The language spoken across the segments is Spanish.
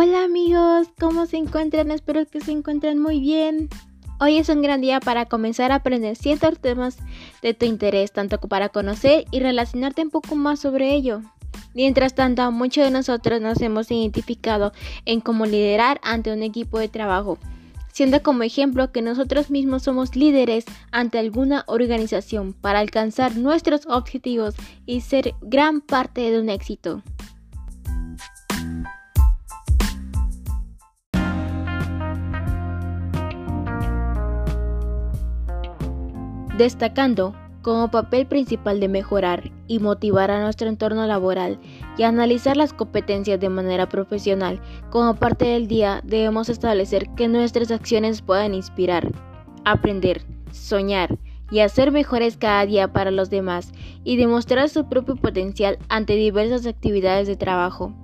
Hola amigos, ¿cómo se encuentran? Espero que se encuentren muy bien. Hoy es un gran día para comenzar a aprender ciertos temas de tu interés, tanto para conocer y relacionarte un poco más sobre ello. Mientras tanto, muchos de nosotros nos hemos identificado en cómo liderar ante un equipo de trabajo, siendo como ejemplo que nosotros mismos somos líderes ante alguna organización para alcanzar nuestros objetivos y ser gran parte de un éxito. Destacando como papel principal de mejorar y motivar a nuestro entorno laboral y analizar las competencias de manera profesional. Como parte del día debemos establecer que nuestras acciones puedan inspirar, aprender, soñar y hacer mejores cada día para los demás y demostrar su propio potencial ante diversas actividades de trabajo.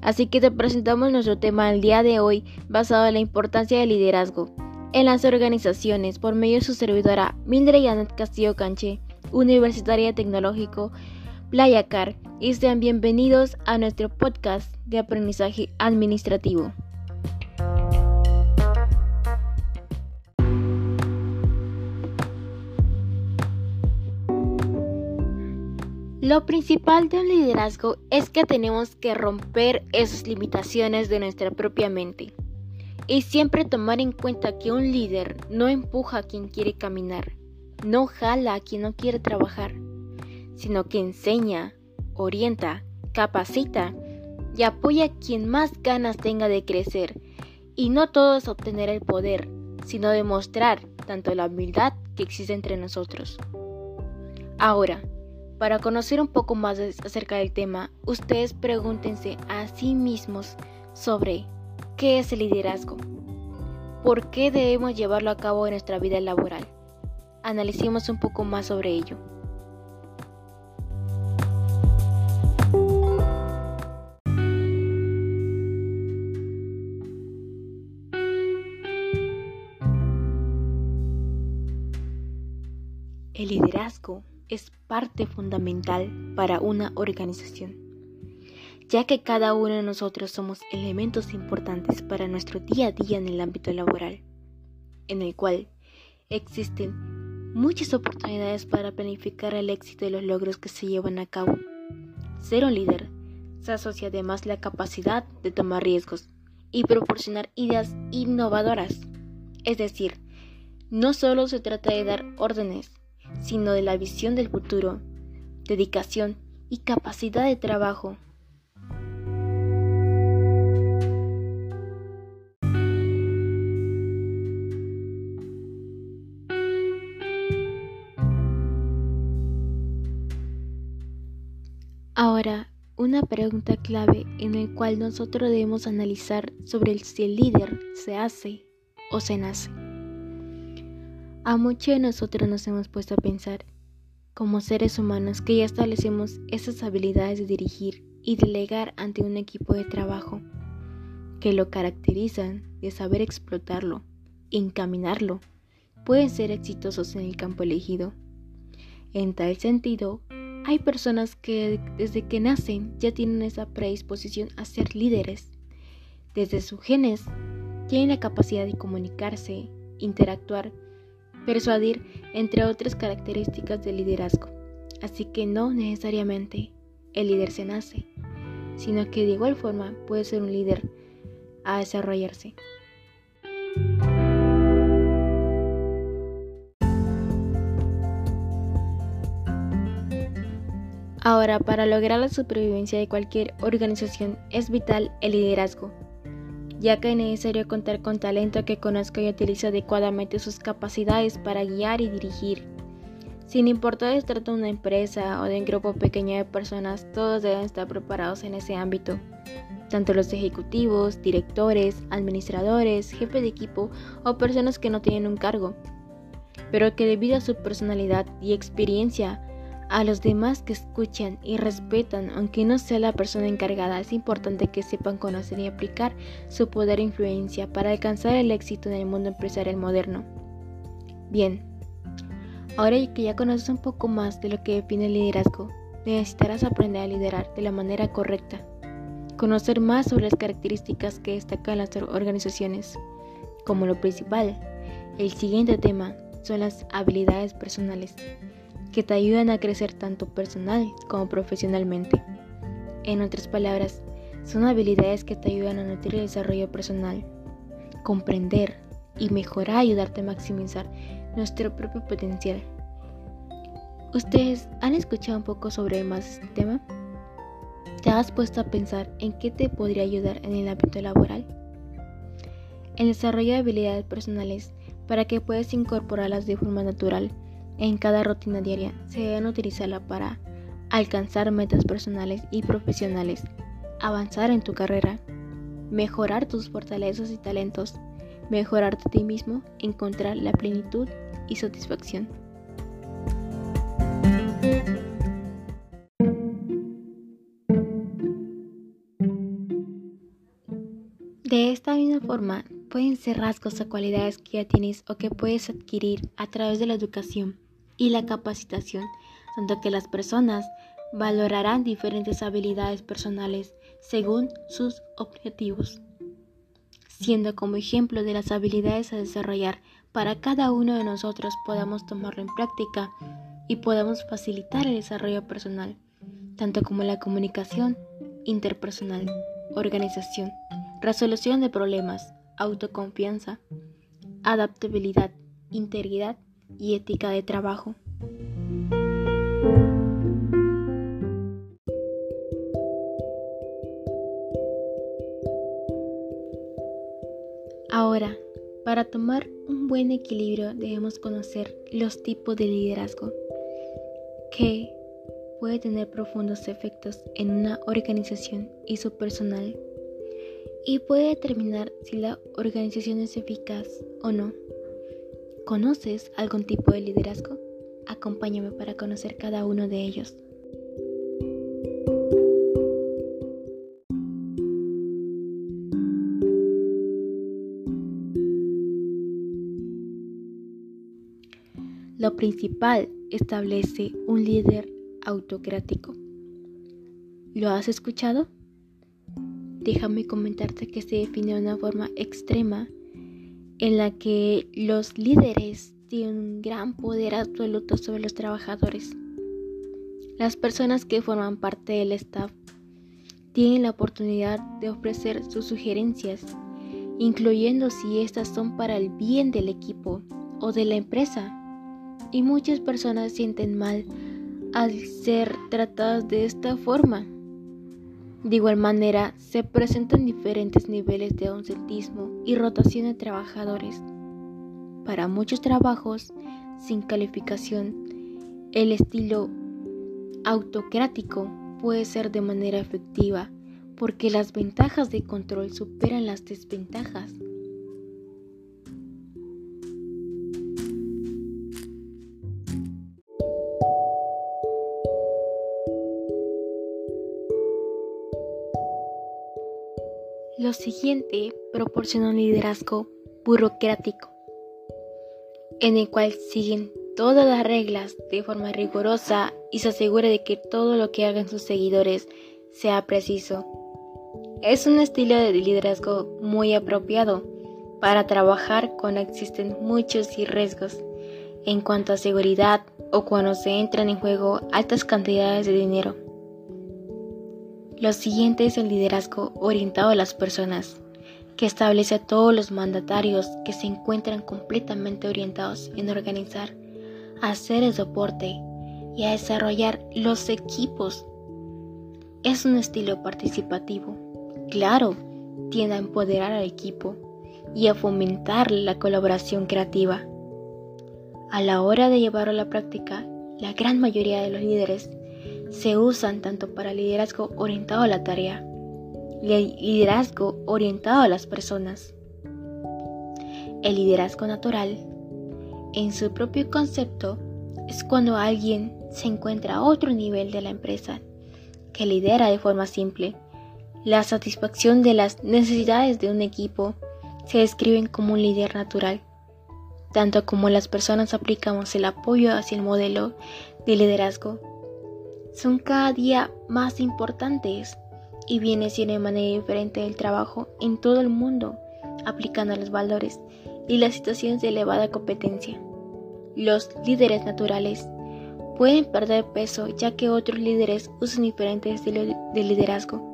Así que te presentamos nuestro tema del día de hoy basado en la importancia del liderazgo en las organizaciones por medio de su servidora Mildred Janet Castillo Canche, Universitaria Tecnológico Playacar, y sean bienvenidos a nuestro podcast de aprendizaje administrativo. Lo principal de un liderazgo es que tenemos que romper esas limitaciones de nuestra propia mente y siempre tomar en cuenta que un líder no empuja a quien quiere caminar, no jala a quien no quiere trabajar, sino que enseña, orienta, capacita y apoya a quien más ganas tenga de crecer. Y no todo es obtener el poder, sino demostrar tanto la humildad que existe entre nosotros. Ahora, para conocer un poco más acerca del tema, ustedes pregúntense a sí mismos sobre ¿Qué es el liderazgo? ¿Por qué debemos llevarlo a cabo en nuestra vida laboral? Analicemos un poco más sobre ello. El liderazgo es parte fundamental para una organización ya que cada uno de nosotros somos elementos importantes para nuestro día a día en el ámbito laboral, en el cual existen muchas oportunidades para planificar el éxito de los logros que se llevan a cabo. Ser un líder se asocia además la capacidad de tomar riesgos y proporcionar ideas innovadoras. Es decir, no solo se trata de dar órdenes, sino de la visión del futuro, dedicación y capacidad de trabajo Una pregunta clave en la cual nosotros debemos analizar sobre si el líder se hace o se nace. A muchos de nosotros nos hemos puesto a pensar, como seres humanos, que ya establecemos esas habilidades de dirigir y delegar ante un equipo de trabajo, que lo caracterizan de saber explotarlo, encaminarlo, pueden ser exitosos en el campo elegido. En tal sentido, hay personas que desde que nacen ya tienen esa predisposición a ser líderes. Desde sus genes tienen la capacidad de comunicarse, interactuar, persuadir, entre otras características del liderazgo. Así que no necesariamente el líder se nace, sino que de igual forma puede ser un líder a desarrollarse. Ahora, para lograr la supervivencia de cualquier organización es vital el liderazgo, ya que es necesario contar con talento que conozca y utilice adecuadamente sus capacidades para guiar y dirigir. Sin importar si trata de una empresa o de un grupo pequeño de personas, todos deben estar preparados en ese ámbito, tanto los ejecutivos, directores, administradores, jefes de equipo o personas que no tienen un cargo, pero que debido a su personalidad y experiencia a los demás que escuchan y respetan, aunque no sea la persona encargada, es importante que sepan conocer y aplicar su poder e influencia para alcanzar el éxito en el mundo empresarial moderno. Bien, ahora que ya conoces un poco más de lo que define el liderazgo, necesitarás aprender a liderar de la manera correcta. conocer más sobre las características que destacan las organizaciones. Como lo principal, el siguiente tema son las habilidades personales, que te ayudan a crecer tanto personal como profesionalmente. En otras palabras, son habilidades que te ayudan a nutrir el desarrollo personal, comprender y mejorar, ayudarte a maximizar nuestro propio potencial. ¿Ustedes han escuchado un poco sobre más este tema? ¿Te has puesto a pensar en qué te podría ayudar en el ámbito laboral? El desarrollo de habilidades personales para que puedas incorporarlas de forma natural en cada rutina diaria se deben utilizarla para alcanzar metas personales y profesionales, avanzar en tu carrera, mejorar tus fortalezas y talentos, mejorarte a ti mismo, encontrar la plenitud y satisfacción. De esta misma forma, pueden ser rasgos o cualidades que ya tienes o que puedes adquirir a través de la educación y la capacitación, tanto que las personas valorarán diferentes habilidades personales según sus objetivos, siendo como ejemplo de las habilidades a desarrollar para cada uno de nosotros podamos tomarlo en práctica y podamos facilitar el desarrollo personal, tanto como la comunicación interpersonal, organización, resolución de problemas, autoconfianza, adaptabilidad, integridad y ética de trabajo. Ahora, para tomar un buen equilibrio debemos conocer los tipos de liderazgo que puede tener profundos efectos en una organización y su personal y puede determinar si la organización es eficaz o no. ¿Conoces algún tipo de liderazgo? Acompáñame para conocer cada uno de ellos. Lo principal establece un líder autocrático. ¿Lo has escuchado? Déjame comentarte que se define de una forma extrema en la que los líderes tienen un gran poder absoluto sobre los trabajadores. Las personas que forman parte del staff tienen la oportunidad de ofrecer sus sugerencias, incluyendo si estas son para el bien del equipo o de la empresa. Y muchas personas sienten mal al ser tratadas de esta forma. De igual manera, se presentan diferentes niveles de ausentismo y rotación de trabajadores. Para muchos trabajos sin calificación, el estilo autocrático puede ser de manera efectiva porque las ventajas de control superan las desventajas. Lo siguiente proporciona un liderazgo burocrático, en el cual siguen todas las reglas de forma rigurosa y se asegura de que todo lo que hagan sus seguidores sea preciso. Es un estilo de liderazgo muy apropiado para trabajar cuando existen muchos riesgos en cuanto a seguridad o cuando se entran en juego altas cantidades de dinero. Lo siguiente es el liderazgo orientado a las personas, que establece a todos los mandatarios que se encuentran completamente orientados en organizar, hacer el soporte y a desarrollar los equipos. Es un estilo participativo. Claro, tiende a empoderar al equipo y a fomentar la colaboración creativa. A la hora de llevarlo a la práctica, la gran mayoría de los líderes se usan tanto para liderazgo orientado a la tarea liderazgo orientado a las personas. El liderazgo natural, en su propio concepto, es cuando alguien se encuentra a otro nivel de la empresa, que lidera de forma simple. La satisfacción de las necesidades de un equipo se describen como un líder natural, tanto como las personas aplicamos el apoyo hacia el modelo de liderazgo son cada día más importantes y siendo de manera diferente el trabajo en todo el mundo, aplicando los valores y las situaciones de elevada competencia. Los líderes naturales pueden perder peso ya que otros líderes usan diferentes estilos de liderazgo.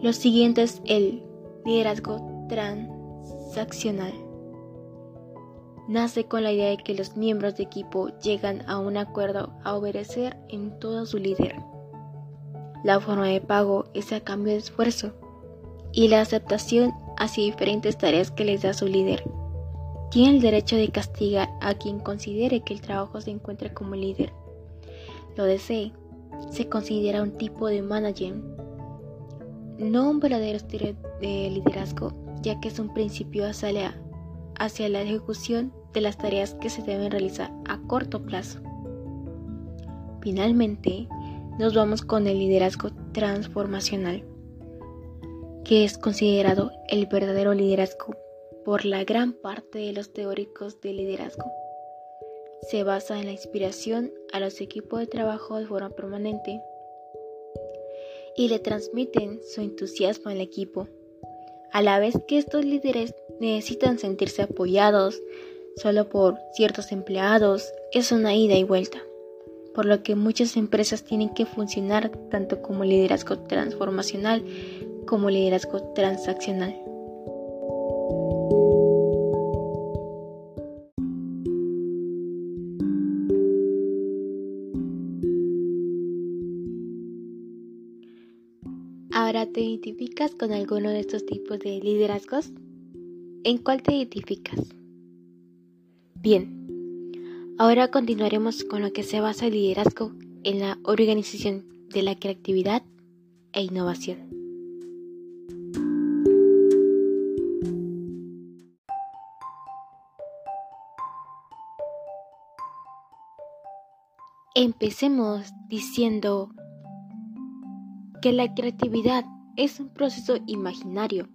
Lo siguiente es el liderazgo transaccional. Nace con la idea de que los miembros de equipo llegan a un acuerdo a obedecer en todo su líder. La forma de pago es a cambio de esfuerzo y la aceptación hacia diferentes tareas que les da su líder. Tiene el derecho de castigar a quien considere que el trabajo se encuentra como líder. Lo desee. Se considera un tipo de manager, no un verdadero estilo de liderazgo, ya que es un principio hacia la, hacia la ejecución de las tareas que se deben realizar a corto plazo. Finalmente, nos vamos con el liderazgo transformacional, que es considerado el verdadero liderazgo por la gran parte de los teóricos de liderazgo. Se basa en la inspiración a los equipos de trabajo de forma permanente y le transmiten su entusiasmo al equipo, a la vez que estos líderes necesitan sentirse apoyados solo por ciertos empleados, es una ida y vuelta por lo que muchas empresas tienen que funcionar tanto como liderazgo transformacional como liderazgo transaccional. Ahora te identificas con alguno de estos tipos de liderazgos? ¿En cuál te identificas? Bien, Ahora continuaremos con lo que se basa el liderazgo en la organización de la creatividad e innovación. Empecemos diciendo que la creatividad es un proceso imaginario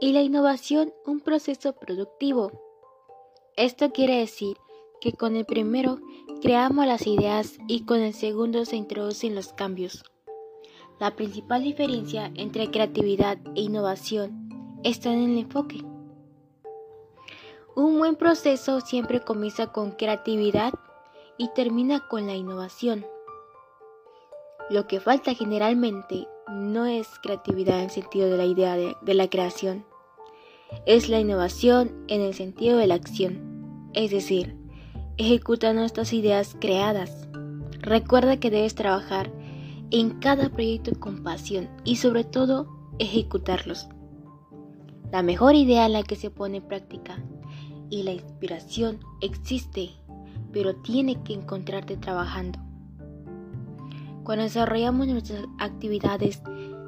y la innovación un proceso productivo. Esto quiere decir que con el primero creamos las ideas y con el segundo se introducen los cambios. La principal diferencia entre creatividad e innovación está en el enfoque. Un buen proceso siempre comienza con creatividad y termina con la innovación. Lo que falta generalmente no es creatividad en el sentido de la idea de, la creación, es la innovación en el sentido de la acción, es decir, ejecuta nuestras ideas creadas. Recuerda que debes trabajar en cada proyecto con pasión y sobre todo ejecutarlos. La mejor idea es la que se pone en práctica y la inspiración existe, pero tiene que encontrarte trabajando. Cuando desarrollamos nuestras actividades,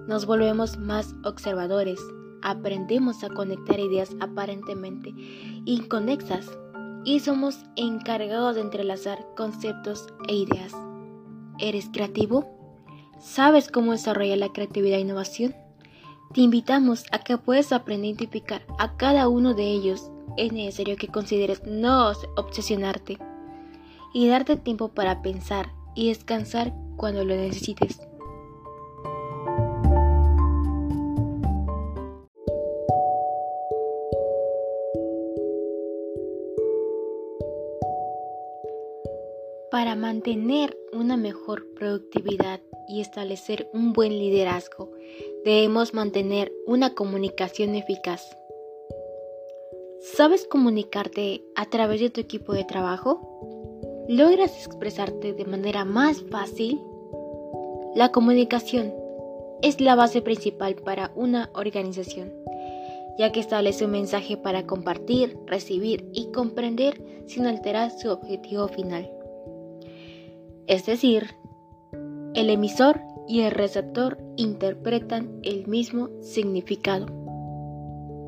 nos volvemos más observadores, aprendemos a conectar ideas aparentemente inconexas y somos encargados de entrelazar conceptos e ideas. ¿Eres creativo? ¿Sabes cómo desarrollar la creatividad e innovación? Te invitamos a que puedas aprender a identificar a cada uno de ellos. Es necesario que consideres no obsesionarte y darte tiempo para pensar y descansar cuando lo necesites. Para mantener una mejor productividad y establecer un buen liderazgo, debemos mantener una comunicación eficaz. ¿Sabes comunicarte a través de tu equipo de trabajo? ¿Logras expresarte de manera más fácil? La comunicación es la base principal para una organización, ya que establece un mensaje para compartir, recibir y comprender sin alterar su objetivo final es decir, el emisor y el receptor interpretan el mismo significado.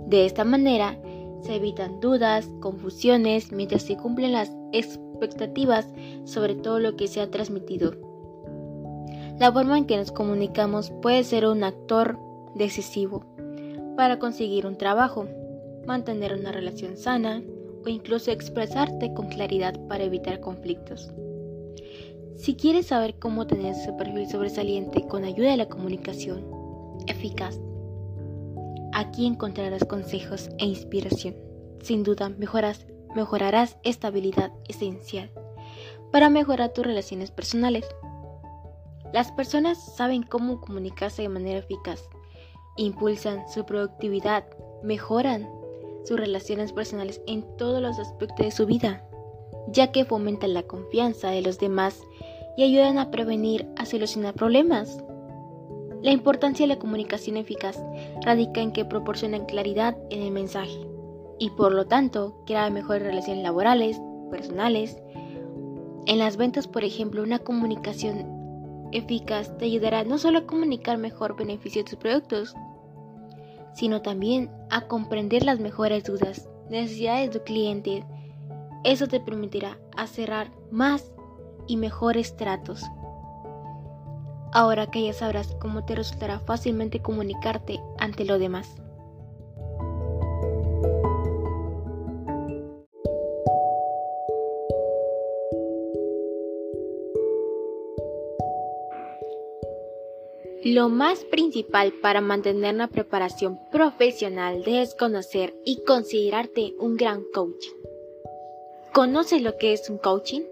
De esta manera, se evitan dudas, confusiones mientras se cumplen las expectativas sobre todo lo que se ha transmitido. La forma en que nos comunicamos puede ser un actor decisivo para conseguir un trabajo, mantener una relación sana o incluso expresarte con claridad para evitar conflictos. Si quieres saber cómo tener ese perfil sobresaliente con ayuda de la comunicación eficaz, aquí encontrarás consejos e inspiración. Sin duda mejorarás esta habilidad esencial para mejorar tus relaciones personales. Las personas saben cómo comunicarse de manera eficaz, impulsan su productividad, mejoran sus relaciones personales en todos los aspectos de su vida, ya que fomentan la confianza de los demás y ayudan a prevenir, a solucionar problemas. La importancia de la comunicación eficaz radica en que proporcionan claridad en el mensaje y por lo tanto crea mejores relaciones laborales, personales. En las ventas, por ejemplo, una comunicación eficaz te ayudará no solo a comunicar mejor beneficios de tus productos, sino también a comprender las mejores dudas, necesidades de tu cliente. Eso te permitirá a cerrar más y mejores tratos. Ahora que ya sabrás cómo te resultará fácilmente comunicarte ante lo demás. Lo más principal para mantener una preparación profesional es conocer y considerarte un gran coach. ¿Conoces lo que es un coaching?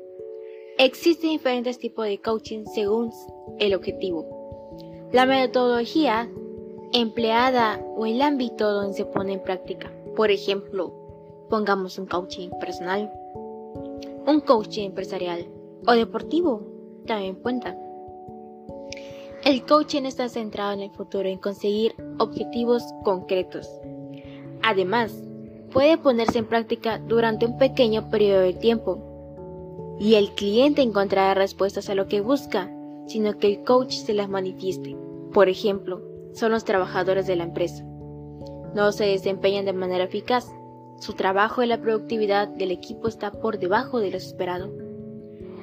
Existen diferentes tipos de coaching según el objetivo, la metodología empleada o el ámbito donde se pone en práctica. Por ejemplo, pongamos un coaching personal, un coaching empresarial o deportivo, también cuenta. El coaching está centrado en el futuro, en conseguir objetivos concretos. Además, puede ponerse en práctica durante un pequeño periodo de tiempo y el cliente encontrará respuestas a lo que busca, sino que el coach se las manifieste. Por ejemplo, son los trabajadores de la empresa. No se desempeñan de manera eficaz. Su trabajo y la productividad del equipo está por debajo de lo esperado.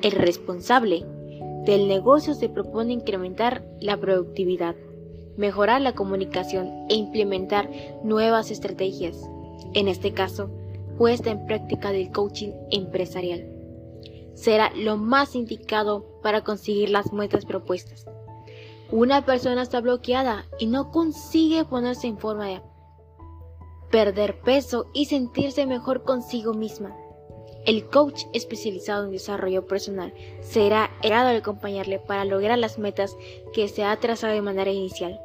El responsable del negocio se propone incrementar la productividad, mejorar la comunicación e implementar nuevas estrategias, en este caso, puesta en práctica del coaching empresarial. Será lo más indicado para conseguir las metas propuestas. Una persona está bloqueada y no consigue ponerse en forma de perder peso y sentirse mejor consigo misma. El coach especializado en desarrollo personal será el de acompañarle para lograr las metas que se ha trazado de manera inicial.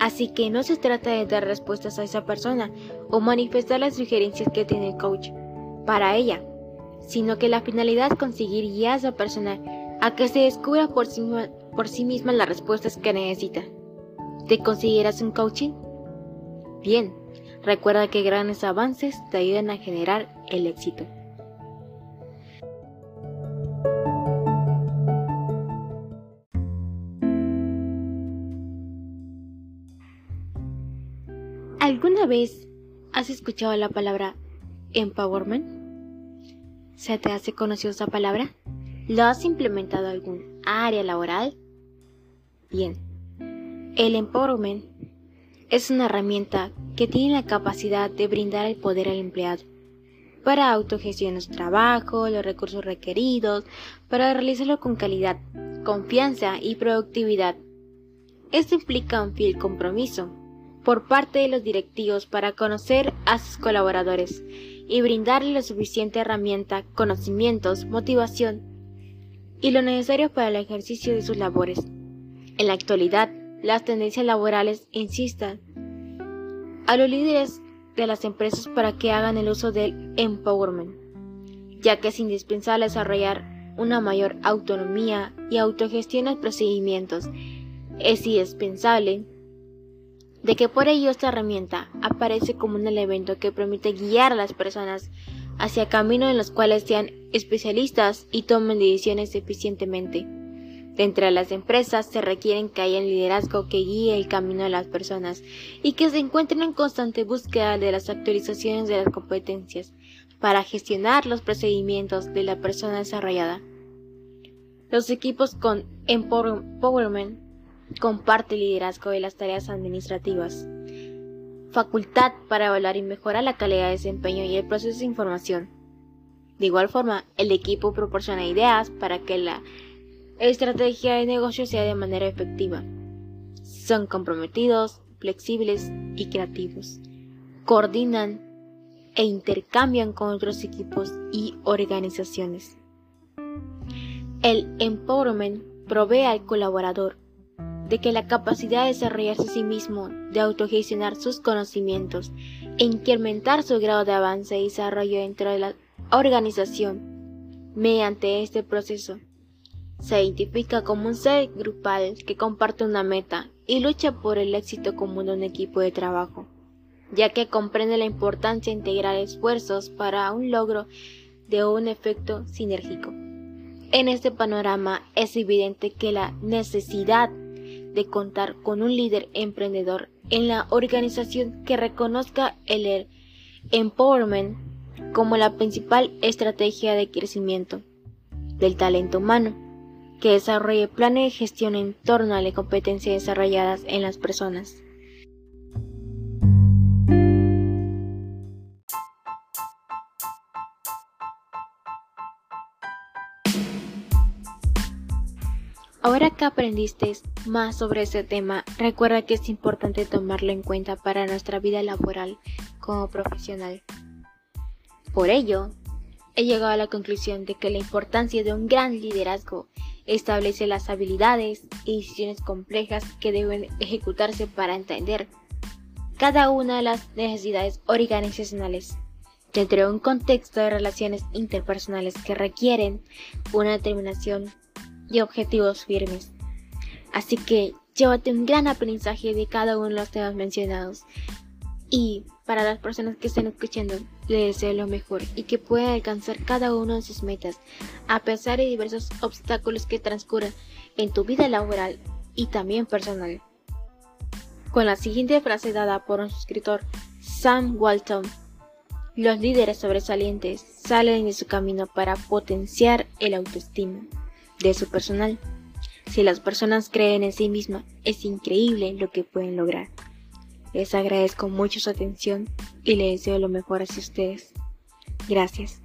Así que no se trata de dar respuestas a esa persona o manifestar las sugerencias que tiene el coach para ella, sino que la finalidad es conseguir guiar a esa persona a que se descubra por sí, por sí misma las respuestas que necesita. ¿Te consideras un coaching? Bien, recuerda que grandes avances te ayudan a generar el éxito. ¿Alguna vez has escuchado la palabra empowerment? ¿Se te hace conocida esa palabra? ¿Lo has implementado en algún área laboral? Bien, el empowerment es una herramienta que tiene la capacidad de brindar el poder al empleado para autogestionar su trabajo, los recursos requeridos, para realizarlo con calidad, confianza y productividad. Esto implica un fiel compromiso por parte de los directivos para conocer a sus colaboradores y brindarle la suficiente herramienta, conocimientos, motivación y lo necesario para el ejercicio de sus labores. En la actualidad, las tendencias laborales insistan a los líderes de las empresas para que hagan el uso del empowerment, ya que es indispensable desarrollar una mayor autonomía y autogestión en los procedimientos. Es indispensable de que por ello esta herramienta aparece como un elemento que permite guiar a las personas hacia caminos en los cuales sean especialistas y tomen decisiones eficientemente. Dentro de las empresas se requieren que haya un liderazgo que guíe el camino de las personas y que se encuentren en constante búsqueda de las actualizaciones de las competencias para gestionar los procedimientos de la persona desarrollada. Los equipos con empowerment comparte el liderazgo de las tareas administrativas, facultad para evaluar y mejorar la calidad de desempeño y el proceso de información. De igual forma, el equipo proporciona ideas para que la estrategia de negocio sea de manera efectiva. Son comprometidos, flexibles y creativos. Coordinan e intercambian con otros equipos y organizaciones. El empowerment provee al colaborador de que la capacidad de desarrollarse a sí mismo, de autogestionar sus conocimientos e incrementar su grado de avance y desarrollo dentro de la organización. Mediante este proceso, se identifica como un ser grupal que comparte una meta y lucha por el éxito común de un equipo de trabajo, ya que comprende la importancia de integrar esfuerzos para un logro de un efecto sinérgico. En este panorama es evidente que la necesidad de contar con un líder emprendedor en la organización que reconozca el empowerment como la principal estrategia de crecimiento del talento humano, que desarrolle planes de gestión en torno a las competencias desarrolladas en las personas. Aprendiste más sobre este tema, recuerda que es importante tomarlo en cuenta para nuestra vida laboral como profesional. Por ello, he llegado a la conclusión de que la importancia de un gran liderazgo establece las habilidades y decisiones complejas que deben ejecutarse para entender cada una de las necesidades organizacionales dentro de un contexto de relaciones interpersonales que requieren una determinación y objetivos firmes. Así que llévate un gran aprendizaje de cada uno de los temas mencionados. Y para las personas que estén escuchando, les deseo lo mejor y que puedan alcanzar cada uno de sus metas, a pesar de diversos obstáculos que transcurran en tu vida laboral y también personal. Con la siguiente frase dada por un suscriptor, Sam Walton, los líderes sobresalientes salen de su camino para potenciar el autoestima de su personal. Si las personas creen en sí mismas, es increíble lo que pueden lograr. Les agradezco mucho su atención y les deseo lo mejor hacia ustedes. Gracias.